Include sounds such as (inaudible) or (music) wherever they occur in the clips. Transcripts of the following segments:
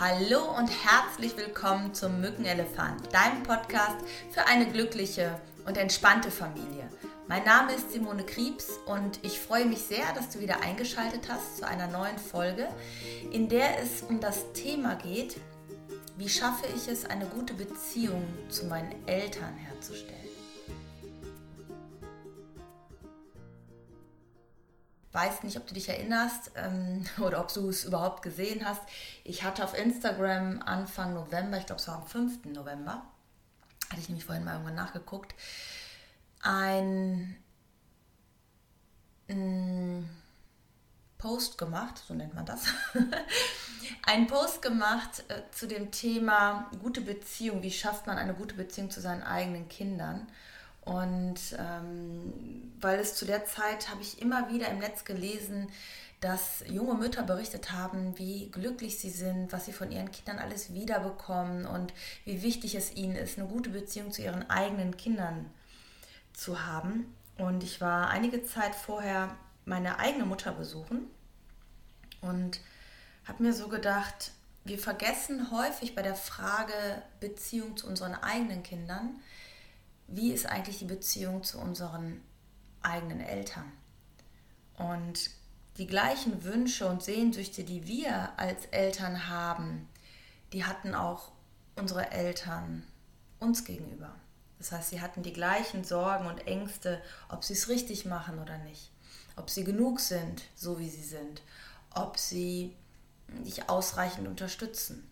Hallo und herzlich willkommen zum Mückenelefant, deinem Podcast für eine glückliche und entspannte Familie. Mein Name ist Simone Kriebs und ich freue mich sehr, dass du wieder eingeschaltet hast zu einer neuen Folge, in der es um das Thema geht, wie schaffe ich es, eine gute Beziehung zu meinen Eltern herzustellen. Weiß nicht, ob du dich erinnerst ähm, (laughs) oder ob du es überhaupt gesehen hast. Ich hatte auf Instagram Anfang November, ich glaube es war am 5. November, hatte ich nämlich vorhin mal irgendwann nachgeguckt, ein mm, Post gemacht, so nennt man das, (laughs) ein Post gemacht äh, zu dem Thema gute Beziehung, wie schafft man eine gute Beziehung zu seinen eigenen Kindern. Und ähm, weil es zu der Zeit habe ich immer wieder im Netz gelesen, dass junge Mütter berichtet haben, wie glücklich sie sind, was sie von ihren Kindern alles wiederbekommen und wie wichtig es ihnen ist, eine gute Beziehung zu ihren eigenen Kindern zu haben. Und ich war einige Zeit vorher meine eigene Mutter besuchen und habe mir so gedacht, wir vergessen häufig bei der Frage Beziehung zu unseren eigenen Kindern, wie ist eigentlich die Beziehung zu unseren eigenen Eltern? Und die gleichen Wünsche und Sehnsüchte, die wir als Eltern haben, die hatten auch unsere Eltern uns gegenüber. Das heißt, sie hatten die gleichen Sorgen und Ängste, ob sie es richtig machen oder nicht, ob sie genug sind, so wie sie sind, ob sie dich ausreichend unterstützen.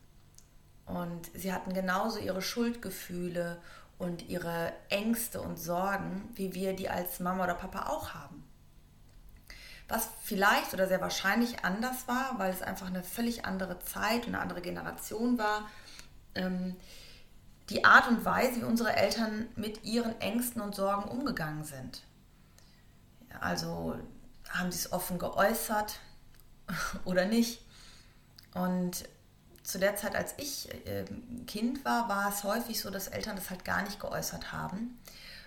Und sie hatten genauso ihre Schuldgefühle und ihre Ängste und Sorgen, wie wir die als Mama oder Papa auch haben. Was vielleicht oder sehr wahrscheinlich anders war, weil es einfach eine völlig andere Zeit und eine andere Generation war. Ähm, die Art und Weise, wie unsere Eltern mit ihren Ängsten und Sorgen umgegangen sind. Also haben sie es offen geäußert (laughs) oder nicht. Und zu der Zeit, als ich äh, Kind war, war es häufig so, dass Eltern das halt gar nicht geäußert haben,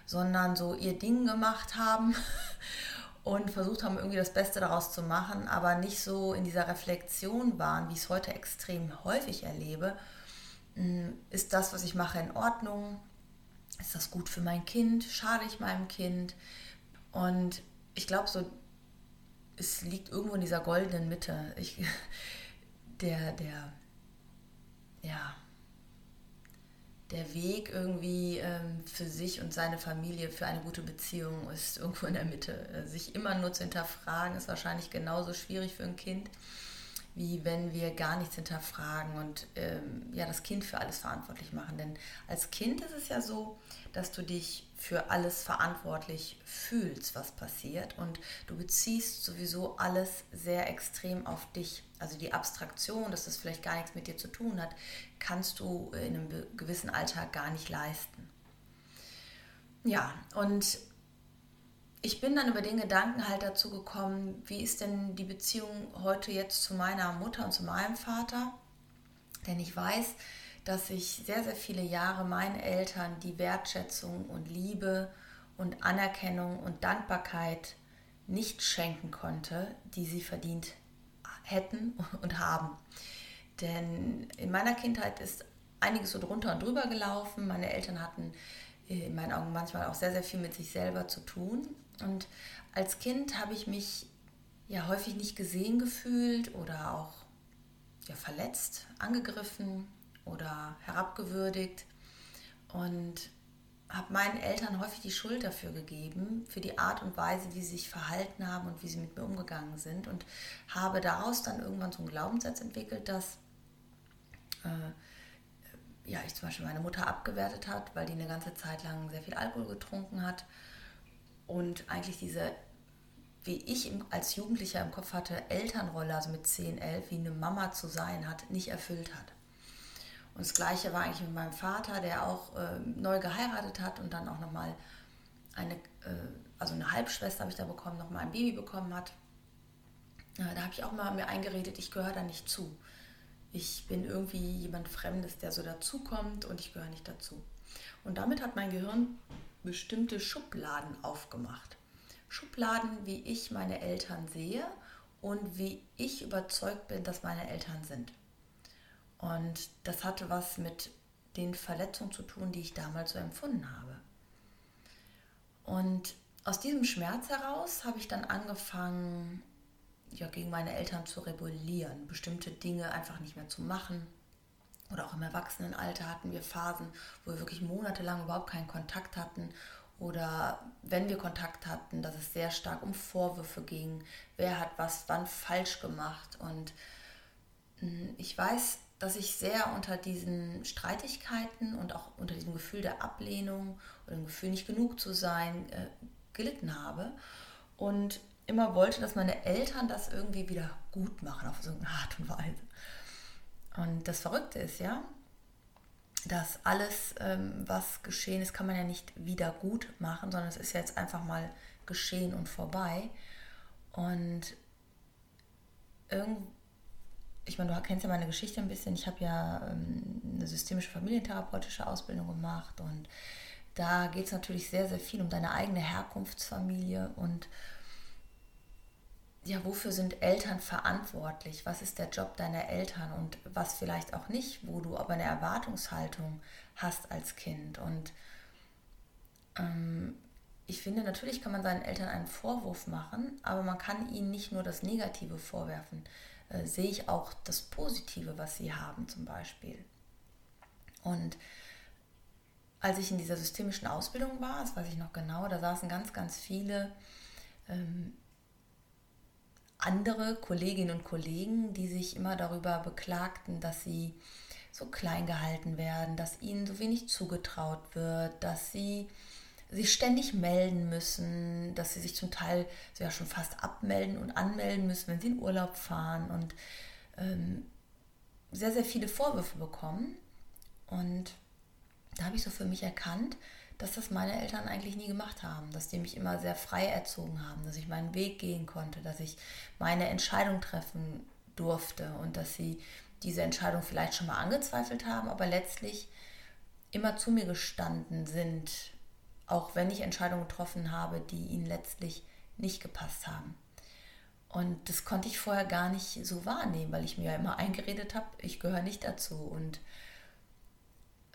sondern so ihr Ding gemacht haben (laughs) und versucht haben, irgendwie das Beste daraus zu machen, aber nicht so in dieser Reflexion waren, wie ich es heute extrem häufig erlebe. Hm, ist das, was ich mache, in Ordnung? Ist das gut für mein Kind? Schade ich meinem Kind? Und ich glaube, so, es liegt irgendwo in dieser goldenen Mitte. Ich, (laughs) der, der ja, der Weg irgendwie ähm, für sich und seine Familie für eine gute Beziehung ist (laughs) irgendwo in der Mitte. Äh, sich immer nur zu hinterfragen ist wahrscheinlich genauso schwierig für ein Kind, wie wenn wir gar nichts hinterfragen und ähm, ja das Kind für alles verantwortlich machen. Denn als Kind ist es ja so, dass du dich für alles verantwortlich fühlst, was passiert und du beziehst sowieso alles sehr extrem auf dich. Also die Abstraktion, dass das vielleicht gar nichts mit dir zu tun hat, kannst du in einem gewissen Alltag gar nicht leisten. Ja, und ich bin dann über den Gedanken halt dazu gekommen, wie ist denn die Beziehung heute jetzt zu meiner Mutter und zu meinem Vater? Denn ich weiß, dass ich sehr, sehr viele Jahre meinen Eltern die Wertschätzung und Liebe und Anerkennung und Dankbarkeit nicht schenken konnte, die sie verdient hätten und haben. Denn in meiner Kindheit ist einiges so drunter und drüber gelaufen. Meine Eltern hatten in meinen Augen manchmal auch sehr, sehr viel mit sich selber zu tun. Und als Kind habe ich mich ja häufig nicht gesehen gefühlt oder auch ja, verletzt, angegriffen, oder herabgewürdigt und habe meinen Eltern häufig die Schuld dafür gegeben, für die Art und Weise, wie sie sich verhalten haben und wie sie mit mir umgegangen sind und habe daraus dann irgendwann so einen Glaubenssatz entwickelt, dass äh, ja, ich zum Beispiel meine Mutter abgewertet hat, weil die eine ganze Zeit lang sehr viel Alkohol getrunken hat und eigentlich diese, wie ich als Jugendlicher im Kopf hatte, Elternrolle, also mit 10, 11, wie eine Mama zu sein hat, nicht erfüllt hat. Und das Gleiche war eigentlich mit meinem Vater, der auch äh, neu geheiratet hat und dann auch nochmal eine, äh, also eine Halbschwester habe ich da bekommen, nochmal ein Baby bekommen hat. Ja, da habe ich auch mal mir eingeredet, ich gehöre da nicht zu. Ich bin irgendwie jemand Fremdes, der so dazukommt und ich gehöre nicht dazu. Und damit hat mein Gehirn bestimmte Schubladen aufgemacht. Schubladen, wie ich meine Eltern sehe und wie ich überzeugt bin, dass meine Eltern sind. Und das hatte was mit den Verletzungen zu tun, die ich damals so empfunden habe. Und aus diesem Schmerz heraus habe ich dann angefangen, ja, gegen meine Eltern zu rebellieren, bestimmte Dinge einfach nicht mehr zu machen. Oder auch im Erwachsenenalter hatten wir Phasen, wo wir wirklich monatelang überhaupt keinen Kontakt hatten. Oder wenn wir Kontakt hatten, dass es sehr stark um Vorwürfe ging, wer hat was wann falsch gemacht. Und hm, ich weiß, dass ich sehr unter diesen Streitigkeiten und auch unter diesem Gefühl der Ablehnung oder dem Gefühl, nicht genug zu sein, äh, gelitten habe. Und immer wollte, dass meine Eltern das irgendwie wieder gut machen auf so eine Art und Weise. Und das Verrückte ist ja, dass alles, ähm, was geschehen ist, kann man ja nicht wieder gut machen, sondern es ist jetzt einfach mal geschehen und vorbei. Und irgendwie ich meine, du kennst ja meine Geschichte ein bisschen. Ich habe ja ähm, eine systemische familientherapeutische Ausbildung gemacht und da geht es natürlich sehr, sehr viel um deine eigene Herkunftsfamilie und ja, wofür sind Eltern verantwortlich? Was ist der Job deiner Eltern und was vielleicht auch nicht, wo du aber eine Erwartungshaltung hast als Kind. Und ähm, ich finde, natürlich kann man seinen Eltern einen Vorwurf machen, aber man kann ihnen nicht nur das Negative vorwerfen. Äh, sehe ich auch das Positive, was sie haben zum Beispiel. Und als ich in dieser systemischen Ausbildung war, das weiß ich noch genau, da saßen ganz, ganz viele ähm, andere Kolleginnen und Kollegen, die sich immer darüber beklagten, dass sie so klein gehalten werden, dass ihnen so wenig zugetraut wird, dass sie sich ständig melden müssen, dass sie sich zum Teil ja schon fast abmelden und anmelden müssen, wenn sie in Urlaub fahren und ähm, sehr, sehr viele Vorwürfe bekommen. Und da habe ich so für mich erkannt, dass das meine Eltern eigentlich nie gemacht haben, dass die mich immer sehr frei erzogen haben, dass ich meinen Weg gehen konnte, dass ich meine Entscheidung treffen durfte und dass sie diese Entscheidung vielleicht schon mal angezweifelt haben, aber letztlich immer zu mir gestanden sind, auch wenn ich Entscheidungen getroffen habe, die ihnen letztlich nicht gepasst haben. Und das konnte ich vorher gar nicht so wahrnehmen, weil ich mir ja immer eingeredet habe, ich gehöre nicht dazu. Und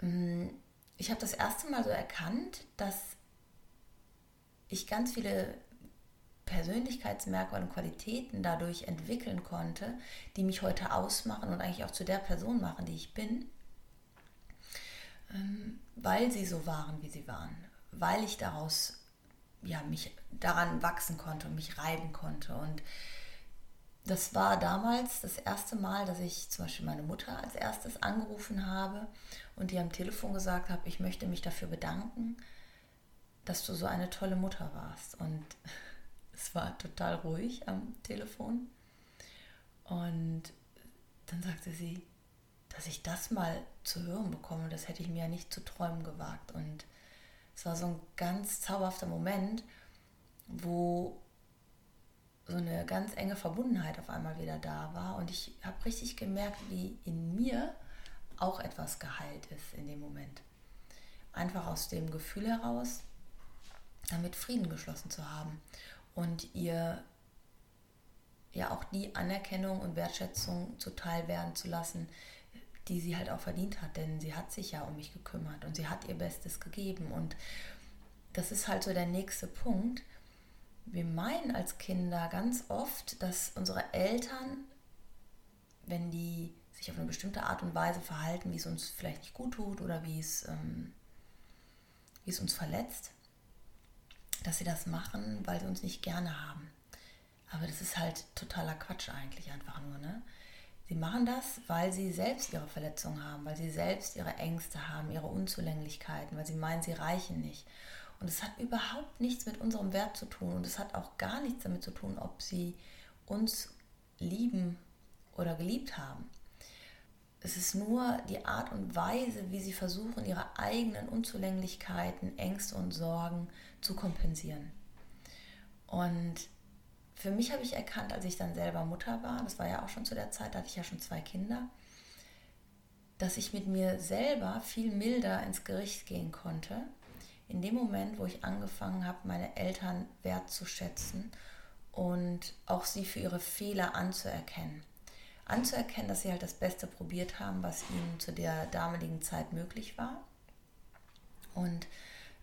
ähm, ich habe das erste Mal so erkannt, dass ich ganz viele Persönlichkeitsmerkmale und Qualitäten dadurch entwickeln konnte, die mich heute ausmachen und eigentlich auch zu der Person machen, die ich bin, ähm, weil sie so waren, wie sie waren, weil ich daraus ja mich daran wachsen konnte und mich reiben konnte und das war damals das erste Mal, dass ich zum Beispiel meine Mutter als erstes angerufen habe und die am Telefon gesagt habe, ich möchte mich dafür bedanken, dass du so eine tolle Mutter warst. Und (laughs) es war total ruhig am Telefon. Und dann sagte sie, dass ich das mal zu hören bekomme, das hätte ich mir ja nicht zu träumen gewagt. Und es war so ein ganz zauberhafter Moment, wo so eine ganz enge Verbundenheit auf einmal wieder da war. Und ich habe richtig gemerkt, wie in mir auch etwas geheilt ist in dem Moment. Einfach aus dem Gefühl heraus, damit Frieden geschlossen zu haben und ihr ja auch die Anerkennung und Wertschätzung zuteil werden zu lassen, die sie halt auch verdient hat, denn sie hat sich ja um mich gekümmert und sie hat ihr Bestes gegeben und das ist halt so der nächste Punkt, wir meinen als Kinder ganz oft, dass unsere Eltern, wenn die sich auf eine bestimmte Art und Weise verhalten, wie es uns vielleicht nicht gut tut oder wie es, ähm, wie es uns verletzt, dass sie das machen, weil sie uns nicht gerne haben. Aber das ist halt totaler Quatsch eigentlich einfach nur. Ne? Sie machen das, weil sie selbst ihre Verletzungen haben, weil sie selbst ihre Ängste haben, ihre Unzulänglichkeiten, weil sie meinen, sie reichen nicht. Und es hat überhaupt nichts mit unserem Wert zu tun und es hat auch gar nichts damit zu tun, ob sie uns lieben oder geliebt haben. Es ist nur die Art und Weise, wie sie versuchen, ihre eigenen Unzulänglichkeiten, Ängste und Sorgen zu kompensieren. Und für mich habe ich erkannt, als ich dann selber Mutter war, das war ja auch schon zu der Zeit, da hatte ich ja schon zwei Kinder, dass ich mit mir selber viel milder ins Gericht gehen konnte in dem Moment, wo ich angefangen habe, meine Eltern wertzuschätzen und auch sie für ihre Fehler anzuerkennen. anzuerkennen, dass sie halt das Beste probiert haben, was ihnen zu der damaligen Zeit möglich war. Und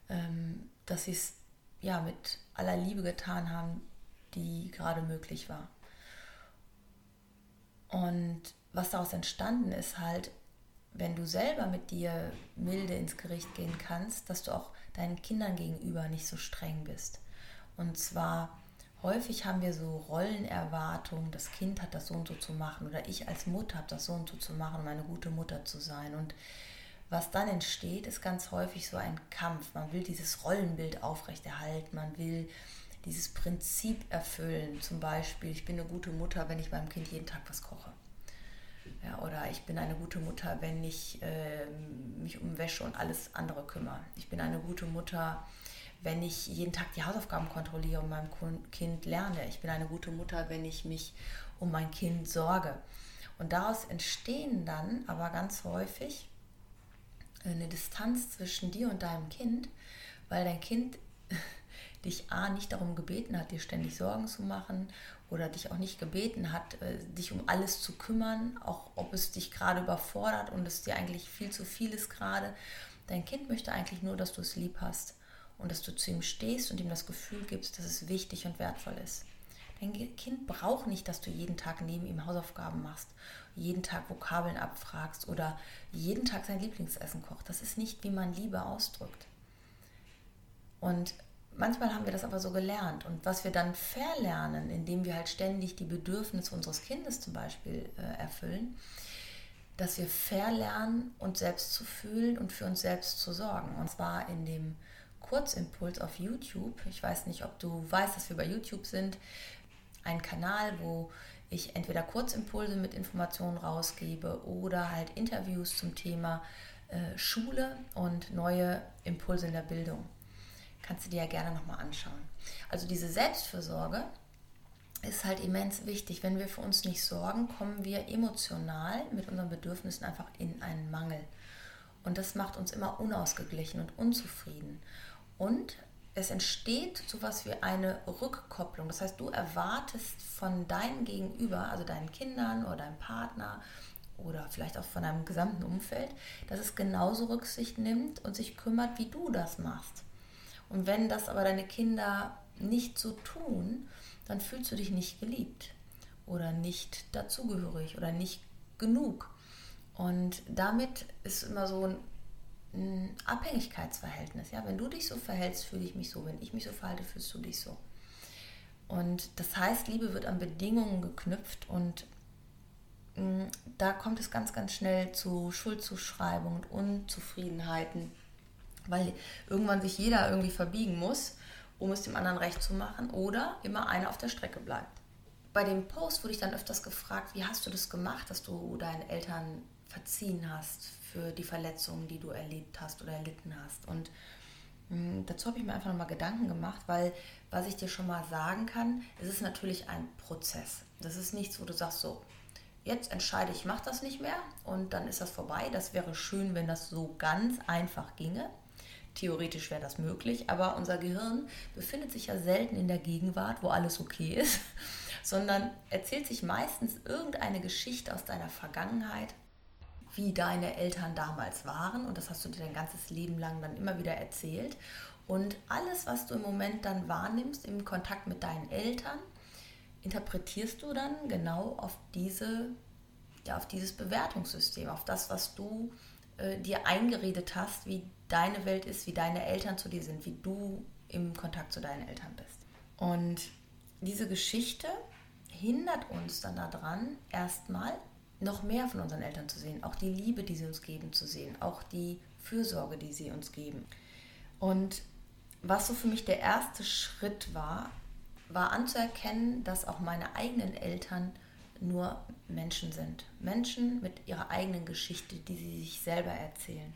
ähm, dass sie es ja mit aller Liebe getan haben, die gerade möglich war. Und was daraus entstanden ist halt, wenn du selber mit dir milde ins Gericht gehen kannst, dass du auch deinen Kindern gegenüber nicht so streng bist. Und zwar häufig haben wir so Rollenerwartungen, das Kind hat das so und so zu machen oder ich als Mutter habe das so und so zu machen, um eine gute Mutter zu sein. Und was dann entsteht, ist ganz häufig so ein Kampf. Man will dieses Rollenbild aufrechterhalten, man will dieses Prinzip erfüllen. Zum Beispiel, ich bin eine gute Mutter, wenn ich meinem Kind jeden Tag was koche. Ja, oder ich bin eine gute Mutter, wenn ich äh, mich um Wäsche und alles andere kümmere. Ich bin eine gute Mutter, wenn ich jeden Tag die Hausaufgaben kontrolliere und meinem Kind lerne. Ich bin eine gute Mutter, wenn ich mich um mein Kind sorge. Und daraus entstehen dann aber ganz häufig eine Distanz zwischen dir und deinem Kind, weil dein Kind (laughs) dich A nicht darum gebeten hat, dir ständig Sorgen zu machen oder dich auch nicht gebeten hat, äh, dich um alles zu kümmern, auch ob es dich gerade überfordert und es dir eigentlich viel zu viel ist gerade. Dein Kind möchte eigentlich nur, dass du es lieb hast und dass du zu ihm stehst und ihm das Gefühl gibst, dass es wichtig und wertvoll ist. Dein Kind braucht nicht, dass du jeden Tag neben ihm Hausaufgaben machst, jeden Tag Vokabeln abfragst oder jeden Tag sein Lieblingsessen kocht. Das ist nicht, wie man Liebe ausdrückt. Und manchmal haben wir das aber so gelernt. Und was wir dann verlernen, indem wir halt ständig die Bedürfnisse unseres Kindes zum Beispiel äh, erfüllen, dass wir verlernen, uns selbst zu fühlen und für uns selbst zu sorgen. Und zwar in dem Kurzimpuls auf YouTube. Ich weiß nicht, ob du weißt, dass wir bei YouTube sind. Ein Kanal, wo ich entweder Kurzimpulse mit Informationen rausgebe oder halt Interviews zum Thema äh, Schule und neue Impulse in der Bildung kannst du dir ja gerne nochmal anschauen. Also diese Selbstfürsorge ist halt immens wichtig. Wenn wir für uns nicht sorgen, kommen wir emotional mit unseren Bedürfnissen einfach in einen Mangel. Und das macht uns immer unausgeglichen und unzufrieden. Und es entsteht sowas wie eine Rückkopplung. Das heißt, du erwartest von deinem Gegenüber, also deinen Kindern oder deinem Partner oder vielleicht auch von deinem gesamten Umfeld, dass es genauso Rücksicht nimmt und sich kümmert, wie du das machst. Und wenn das aber deine Kinder nicht so tun, dann fühlst du dich nicht geliebt oder nicht dazugehörig oder nicht genug. Und damit ist immer so ein, ein Abhängigkeitsverhältnis. Ja? Wenn du dich so verhältst, fühle ich mich so. Wenn ich mich so verhalte, fühlst du dich so. Und das heißt, Liebe wird an Bedingungen geknüpft und mm, da kommt es ganz, ganz schnell zu Schuldzuschreibungen und Unzufriedenheiten weil irgendwann sich jeder irgendwie verbiegen muss, um es dem anderen recht zu machen oder immer einer auf der Strecke bleibt. Bei dem Post wurde ich dann öfters gefragt, wie hast du das gemacht, dass du deinen Eltern verziehen hast für die Verletzungen, die du erlebt hast oder erlitten hast. Und hm, dazu habe ich mir einfach nochmal Gedanken gemacht, weil was ich dir schon mal sagen kann, es ist natürlich ein Prozess. Das ist nichts, wo du sagst so, jetzt entscheide ich, ich mache das nicht mehr und dann ist das vorbei. Das wäre schön, wenn das so ganz einfach ginge. Theoretisch wäre das möglich, aber unser Gehirn befindet sich ja selten in der Gegenwart, wo alles okay ist, (laughs) sondern erzählt sich meistens irgendeine Geschichte aus deiner Vergangenheit, wie deine Eltern damals waren und das hast du dir dein ganzes Leben lang dann immer wieder erzählt. Und alles, was du im Moment dann wahrnimmst im Kontakt mit deinen Eltern, interpretierst du dann genau auf diese ja, auf dieses Bewertungssystem, auf das, was du äh, dir eingeredet hast, wie deine Welt ist, wie deine Eltern zu dir sind, wie du im Kontakt zu deinen Eltern bist. Und diese Geschichte hindert uns dann daran, erstmal noch mehr von unseren Eltern zu sehen, auch die Liebe, die sie uns geben, zu sehen, auch die Fürsorge, die sie uns geben. Und was so für mich der erste Schritt war, war anzuerkennen, dass auch meine eigenen Eltern nur Menschen sind. Menschen mit ihrer eigenen Geschichte, die sie sich selber erzählen.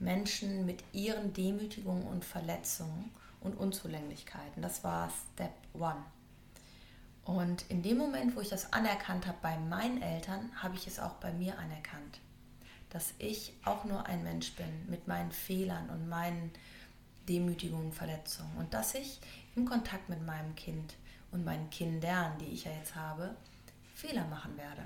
Menschen mit ihren Demütigungen und Verletzungen und Unzulänglichkeiten. Das war Step One. Und in dem Moment, wo ich das anerkannt habe bei meinen Eltern, habe ich es auch bei mir anerkannt. Dass ich auch nur ein Mensch bin mit meinen Fehlern und meinen Demütigungen Verletzungen. Und dass ich im Kontakt mit meinem Kind und meinen Kindern, die ich ja jetzt habe, Fehler machen werde.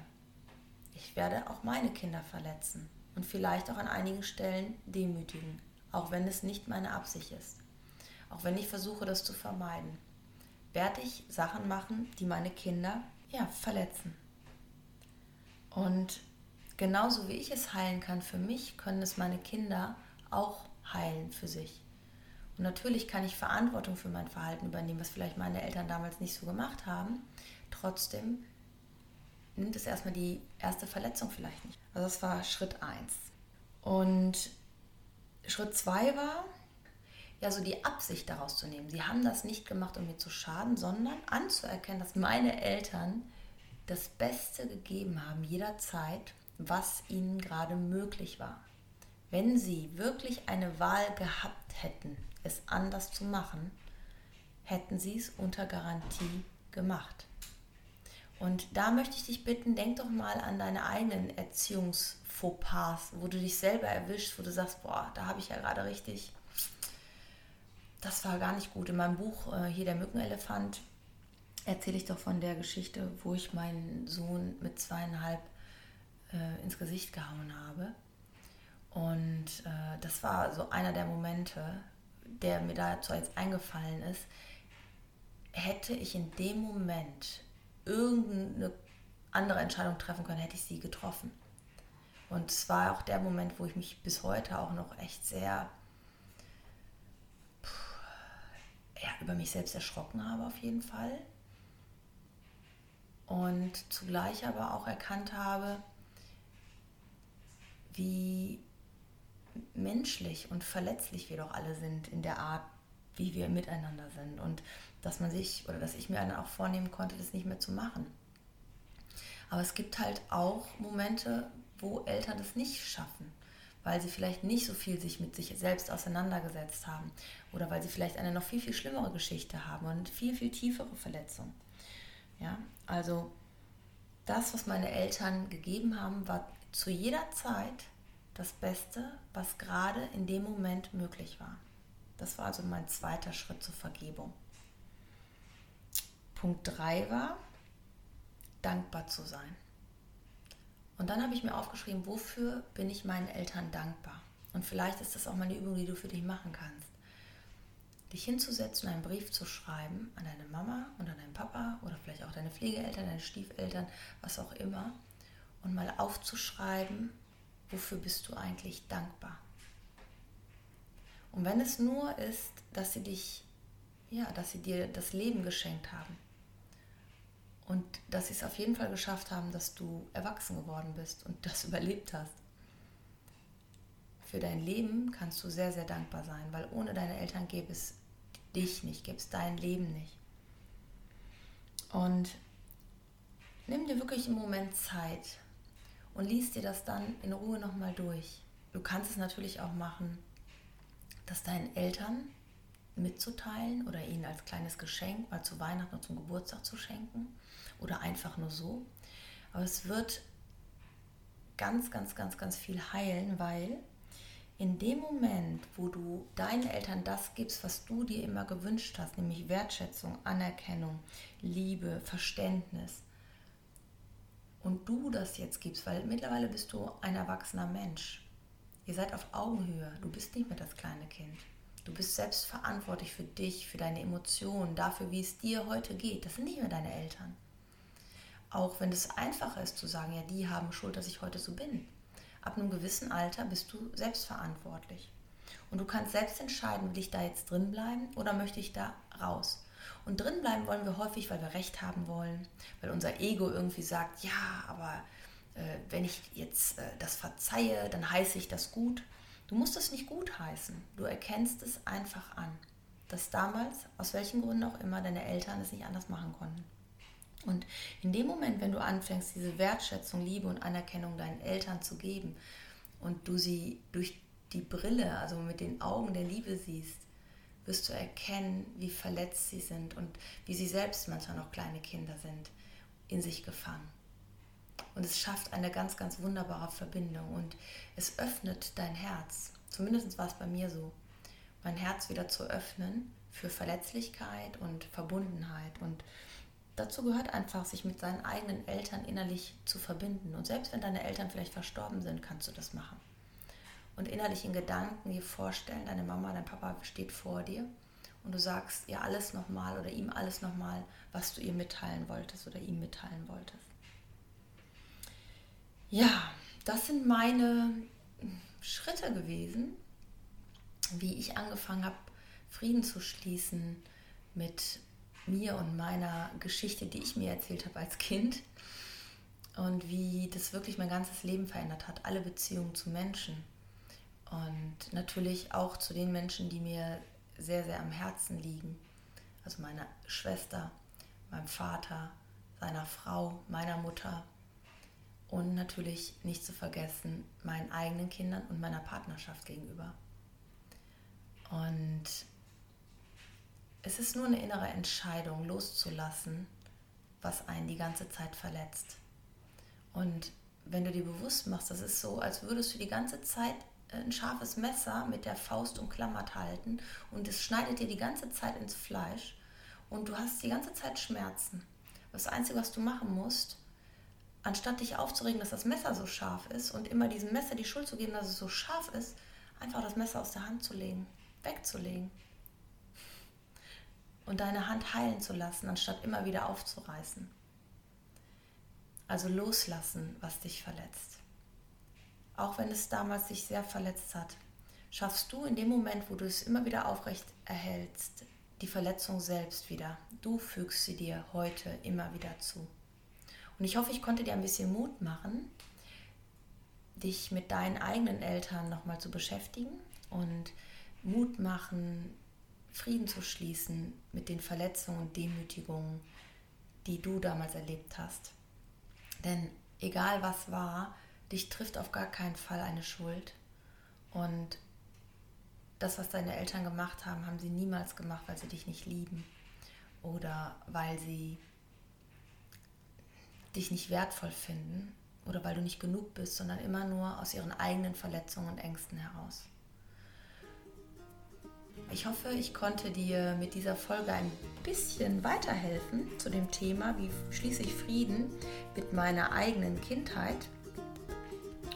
Ich werde auch meine Kinder verletzen und vielleicht auch an einigen Stellen demütigen, auch wenn es nicht meine Absicht ist. Auch wenn ich versuche, das zu vermeiden, werde ich Sachen machen, die meine Kinder ja, verletzen. Und genauso wie ich es heilen kann für mich, können es meine Kinder auch heilen für sich. Und natürlich kann ich Verantwortung für mein Verhalten übernehmen, was vielleicht meine Eltern damals nicht so gemacht haben. Trotzdem nimmt es erstmal die erste Verletzung vielleicht nicht. Also das war Schritt 1. Und Schritt 2 war, ja, so die Absicht daraus zu nehmen. Sie haben das nicht gemacht, um mir zu schaden, sondern anzuerkennen, dass meine Eltern das Beste gegeben haben jederzeit, was ihnen gerade möglich war. Wenn sie wirklich eine Wahl gehabt hätten, es anders zu machen, hätten sie es unter Garantie gemacht. Und da möchte ich dich bitten, denk doch mal an deine eigenen Erziehungsfauxpas, wo du dich selber erwischst, wo du sagst, boah, da habe ich ja gerade richtig, das war gar nicht gut. In meinem Buch äh, hier der Mückenelefant erzähle ich doch von der Geschichte, wo ich meinen Sohn mit zweieinhalb äh, ins Gesicht gehauen habe. Und äh, das war so einer der Momente, der mir dazu jetzt eingefallen ist. Hätte ich in dem Moment irgendeine andere Entscheidung treffen können, hätte ich sie getroffen. Und es war auch der Moment, wo ich mich bis heute auch noch echt sehr ja, über mich selbst erschrocken habe, auf jeden Fall. Und zugleich aber auch erkannt habe, wie menschlich und verletzlich wir doch alle sind in der Art, wie wir miteinander sind. Und dass man sich oder dass ich mir dann auch vornehmen konnte, das nicht mehr zu machen. Aber es gibt halt auch Momente, wo Eltern das nicht schaffen, weil sie vielleicht nicht so viel sich mit sich selbst auseinandergesetzt haben oder weil sie vielleicht eine noch viel, viel schlimmere Geschichte haben und viel, viel tiefere Verletzung. Ja, also das, was meine Eltern gegeben haben, war zu jeder Zeit das Beste, was gerade in dem Moment möglich war. Das war also mein zweiter Schritt zur Vergebung. Punkt 3 war, dankbar zu sein. Und dann habe ich mir aufgeschrieben, wofür bin ich meinen Eltern dankbar? Und vielleicht ist das auch mal eine Übung, die du für dich machen kannst. Dich hinzusetzen, einen Brief zu schreiben an deine Mama und an deinen Papa oder vielleicht auch deine Pflegeeltern, deine Stiefeltern, was auch immer. Und mal aufzuschreiben, wofür bist du eigentlich dankbar? Und wenn es nur ist, dass sie dich, ja, dass sie dir das Leben geschenkt haben und dass sie es auf jeden Fall geschafft haben, dass du erwachsen geworden bist und das (laughs) überlebt hast. Für dein Leben kannst du sehr, sehr dankbar sein, weil ohne deine Eltern gäbe es dich nicht, gäbe es dein Leben nicht. Und nimm dir wirklich einen Moment Zeit und liest dir das dann in Ruhe nochmal durch. Du kannst es natürlich auch machen, das deinen Eltern mitzuteilen oder ihnen als kleines Geschenk mal zu Weihnachten oder zum Geburtstag zu schenken oder einfach nur so. Aber es wird ganz, ganz, ganz, ganz viel heilen, weil in dem Moment, wo du deinen Eltern das gibst, was du dir immer gewünscht hast, nämlich Wertschätzung, Anerkennung, Liebe, Verständnis, und du das jetzt gibst, weil mittlerweile bist du ein erwachsener Mensch. Ihr seid auf Augenhöhe, du bist nicht mehr das kleine Kind. Du bist selbst verantwortlich für dich, für deine Emotionen, dafür, wie es dir heute geht. Das sind nicht mehr deine Eltern. Auch wenn es einfacher ist zu sagen, ja, die haben Schuld, dass ich heute so bin. Ab einem gewissen Alter bist du selbstverantwortlich. Und du kannst selbst entscheiden, will ich da jetzt drin bleiben oder möchte ich da raus. Und drin bleiben wollen wir häufig, weil wir Recht haben wollen, weil unser Ego irgendwie sagt, ja, aber äh, wenn ich jetzt äh, das verzeihe, dann heiße ich das gut. Du musst es nicht gut heißen. Du erkennst es einfach an, dass damals, aus welchen Gründen auch immer, deine Eltern es nicht anders machen konnten. Und in dem Moment, wenn du anfängst, diese Wertschätzung, Liebe und Anerkennung deinen Eltern zu geben und du sie durch die Brille, also mit den Augen der Liebe siehst, wirst du erkennen, wie verletzt sie sind und wie sie selbst manchmal noch kleine Kinder sind, in sich gefangen. Und es schafft eine ganz, ganz wunderbare Verbindung und es öffnet dein Herz. Zumindest war es bei mir so, mein Herz wieder zu öffnen für Verletzlichkeit und Verbundenheit und dazu gehört einfach, sich mit seinen eigenen Eltern innerlich zu verbinden. Und selbst wenn deine Eltern vielleicht verstorben sind, kannst du das machen. Und innerlich in Gedanken dir vorstellen, deine Mama, dein Papa steht vor dir und du sagst ihr alles nochmal oder ihm alles nochmal, was du ihr mitteilen wolltest oder ihm mitteilen wolltest. Ja, das sind meine Schritte gewesen, wie ich angefangen habe, Frieden zu schließen mit mir und meiner Geschichte, die ich mir erzählt habe als Kind. Und wie das wirklich mein ganzes Leben verändert hat, alle Beziehungen zu Menschen. Und natürlich auch zu den Menschen, die mir sehr, sehr am Herzen liegen. Also meiner Schwester, meinem Vater, seiner Frau, meiner Mutter und natürlich nicht zu vergessen meinen eigenen Kindern und meiner Partnerschaft gegenüber. Und es ist nur eine innere Entscheidung, loszulassen, was einen die ganze Zeit verletzt. Und wenn du dir bewusst machst, das ist so, als würdest du die ganze Zeit ein scharfes Messer mit der Faust umklammert halten und es schneidet dir die ganze Zeit ins Fleisch und du hast die ganze Zeit Schmerzen. Das Einzige, was du machen musst, anstatt dich aufzuregen, dass das Messer so scharf ist und immer diesem Messer die Schuld zu geben, dass es so scharf ist, einfach das Messer aus der Hand zu legen, wegzulegen und deine Hand heilen zu lassen, anstatt immer wieder aufzureißen. Also loslassen, was dich verletzt auch wenn es damals sich sehr verletzt hat, schaffst du in dem Moment, wo du es immer wieder aufrecht erhältst, die Verletzung selbst wieder. Du fügst sie dir heute immer wieder zu. Und ich hoffe, ich konnte dir ein bisschen Mut machen, dich mit deinen eigenen Eltern nochmal zu beschäftigen und Mut machen, Frieden zu schließen mit den Verletzungen und Demütigungen, die du damals erlebt hast. Denn egal was war, dich trifft auf gar keinen Fall eine Schuld. Und das, was deine Eltern gemacht haben, haben sie niemals gemacht, weil sie dich nicht lieben oder weil sie dich nicht wertvoll finden oder weil du nicht genug bist, sondern immer nur aus ihren eigenen Verletzungen und Ängsten heraus. Ich hoffe, ich konnte dir mit dieser Folge ein bisschen weiterhelfen zu dem Thema, wie schließe ich Frieden mit meiner eigenen Kindheit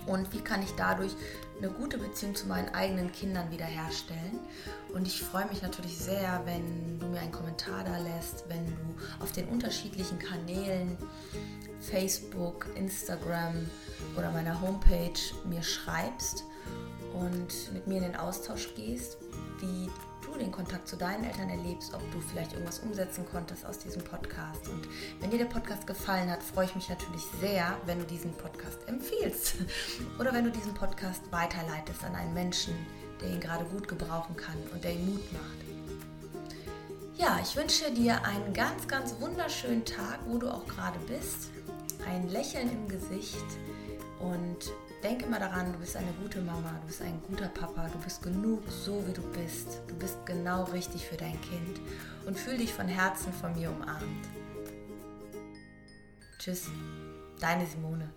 und wie kann ich dadurch eine gute Beziehung zu meinen eigenen Kindern wiederherstellen. Und ich freue mich natürlich sehr, wenn du mir einen Kommentar da lässt, wenn du auf den unterschiedlichen Kanälen Facebook, Instagram oder meiner Homepage mir schreibst und mit mir in den Austausch gehst, wie du den Kontakt zu deinen Eltern erlebst, ob du vielleicht irgendwas umsetzen konntest aus diesem Podcast. Und wenn dir der Podcast gefallen hat, freue ich mich natürlich sehr, wenn du diesen Podcast empfiehlst (laughs) oder wenn du diesen Podcast weiterleitest an einen Menschen, der ihn gerade gut gebrauchen kann und der ihn Mut macht. Ja, ich wünsche dir einen ganz, ganz wunderschönen Tag, wo du auch gerade bist. Ein Lächeln im Gesicht und Denk immer daran, du bist eine gute Mama, du bist ein guter Papa, du bist genug so, wie du bist. Du bist genau richtig für dein Kind und fühl dich von Herzen von mir umarmt. Tschüss, deine Simone.